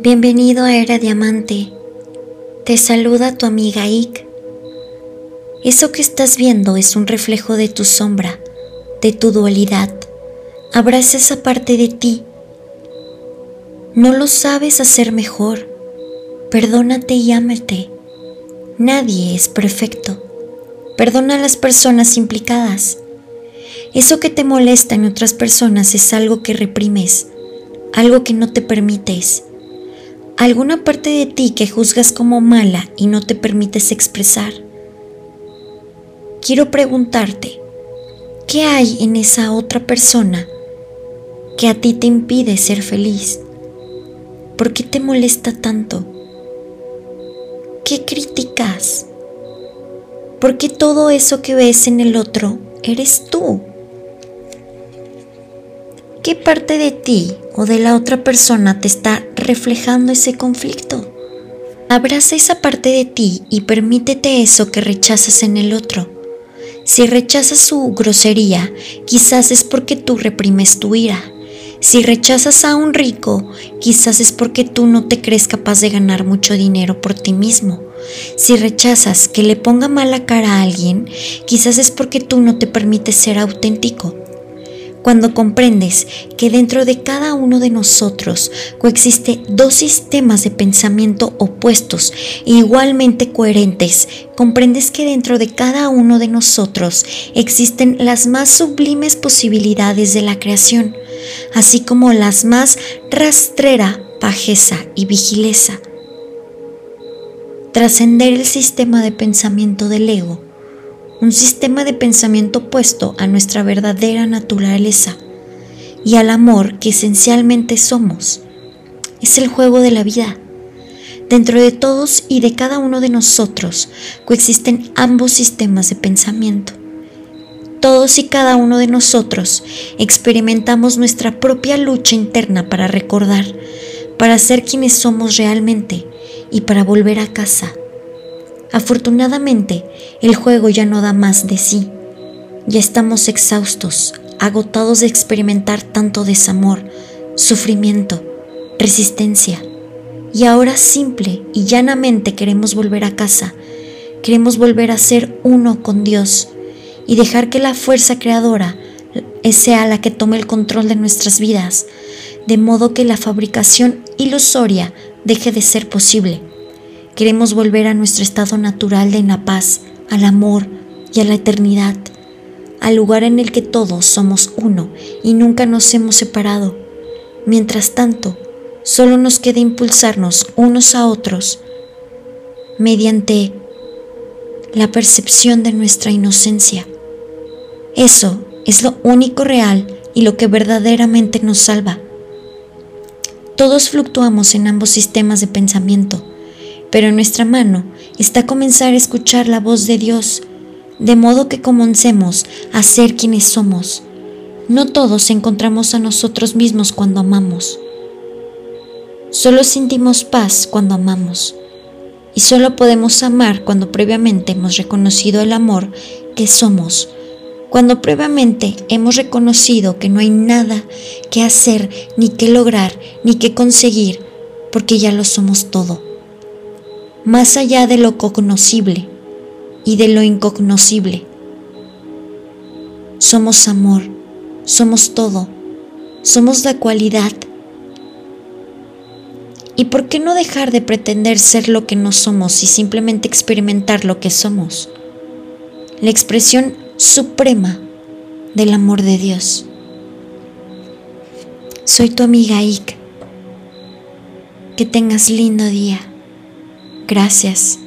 Bienvenido a Era Diamante. Te saluda tu amiga Ik. Eso que estás viendo es un reflejo de tu sombra, de tu dualidad. Abraza esa parte de ti. No lo sabes hacer mejor. Perdónate y ámate. Nadie es perfecto. Perdona a las personas implicadas. Eso que te molesta en otras personas es algo que reprimes, algo que no te permites alguna parte de ti que juzgas como mala y no te permites expresar. Quiero preguntarte, ¿qué hay en esa otra persona que a ti te impide ser feliz? ¿Por qué te molesta tanto? ¿Qué criticas? ¿Por qué todo eso que ves en el otro eres tú? ¿Qué parte de ti o de la otra persona te está reflejando ese conflicto. Abraza esa parte de ti y permítete eso que rechazas en el otro. Si rechazas su grosería, quizás es porque tú reprimes tu ira. Si rechazas a un rico, quizás es porque tú no te crees capaz de ganar mucho dinero por ti mismo. Si rechazas que le ponga mala cara a alguien, quizás es porque tú no te permites ser auténtico. Cuando comprendes que dentro de cada uno de nosotros coexiste dos sistemas de pensamiento opuestos e igualmente coherentes, comprendes que dentro de cada uno de nosotros existen las más sublimes posibilidades de la creación, así como las más rastrera, pajeza y vigileza. Trascender el sistema de pensamiento del ego un sistema de pensamiento opuesto a nuestra verdadera naturaleza y al amor que esencialmente somos. Es el juego de la vida. Dentro de todos y de cada uno de nosotros coexisten ambos sistemas de pensamiento. Todos y cada uno de nosotros experimentamos nuestra propia lucha interna para recordar, para ser quienes somos realmente y para volver a casa Afortunadamente, el juego ya no da más de sí. Ya estamos exhaustos, agotados de experimentar tanto desamor, sufrimiento, resistencia. Y ahora simple y llanamente queremos volver a casa. Queremos volver a ser uno con Dios y dejar que la fuerza creadora sea la que tome el control de nuestras vidas, de modo que la fabricación ilusoria deje de ser posible Queremos volver a nuestro estado natural de la paz, al amor y a la eternidad, al lugar en el que todos somos uno y nunca nos hemos separado. Mientras tanto, solo nos queda impulsarnos unos a otros mediante la percepción de nuestra inocencia. Eso es lo único real y lo que verdaderamente nos salva. Todos fluctuamos en ambos sistemas de pensamiento pero en nuestra mano está comenzar a escuchar la voz de Dios, de modo que comencemos a ser quienes somos. No todos encontramos a nosotros mismos cuando amamos. Solo sentimos paz cuando amamos. Y solo podemos amar cuando previamente hemos reconocido el amor que somos. Cuando previamente hemos reconocido que no hay nada que hacer, ni que lograr, ni que conseguir, porque ya lo somos todo más allá de lo cognoscible y de lo incognoscible. Somos amor, somos todo, somos la cualidad. ¿Y por qué no dejar de pretender ser lo que no somos y simplemente experimentar lo que somos? La expresión suprema del amor de Dios. Soy tu amiga Ik. Que tengas lindo día. Gracias.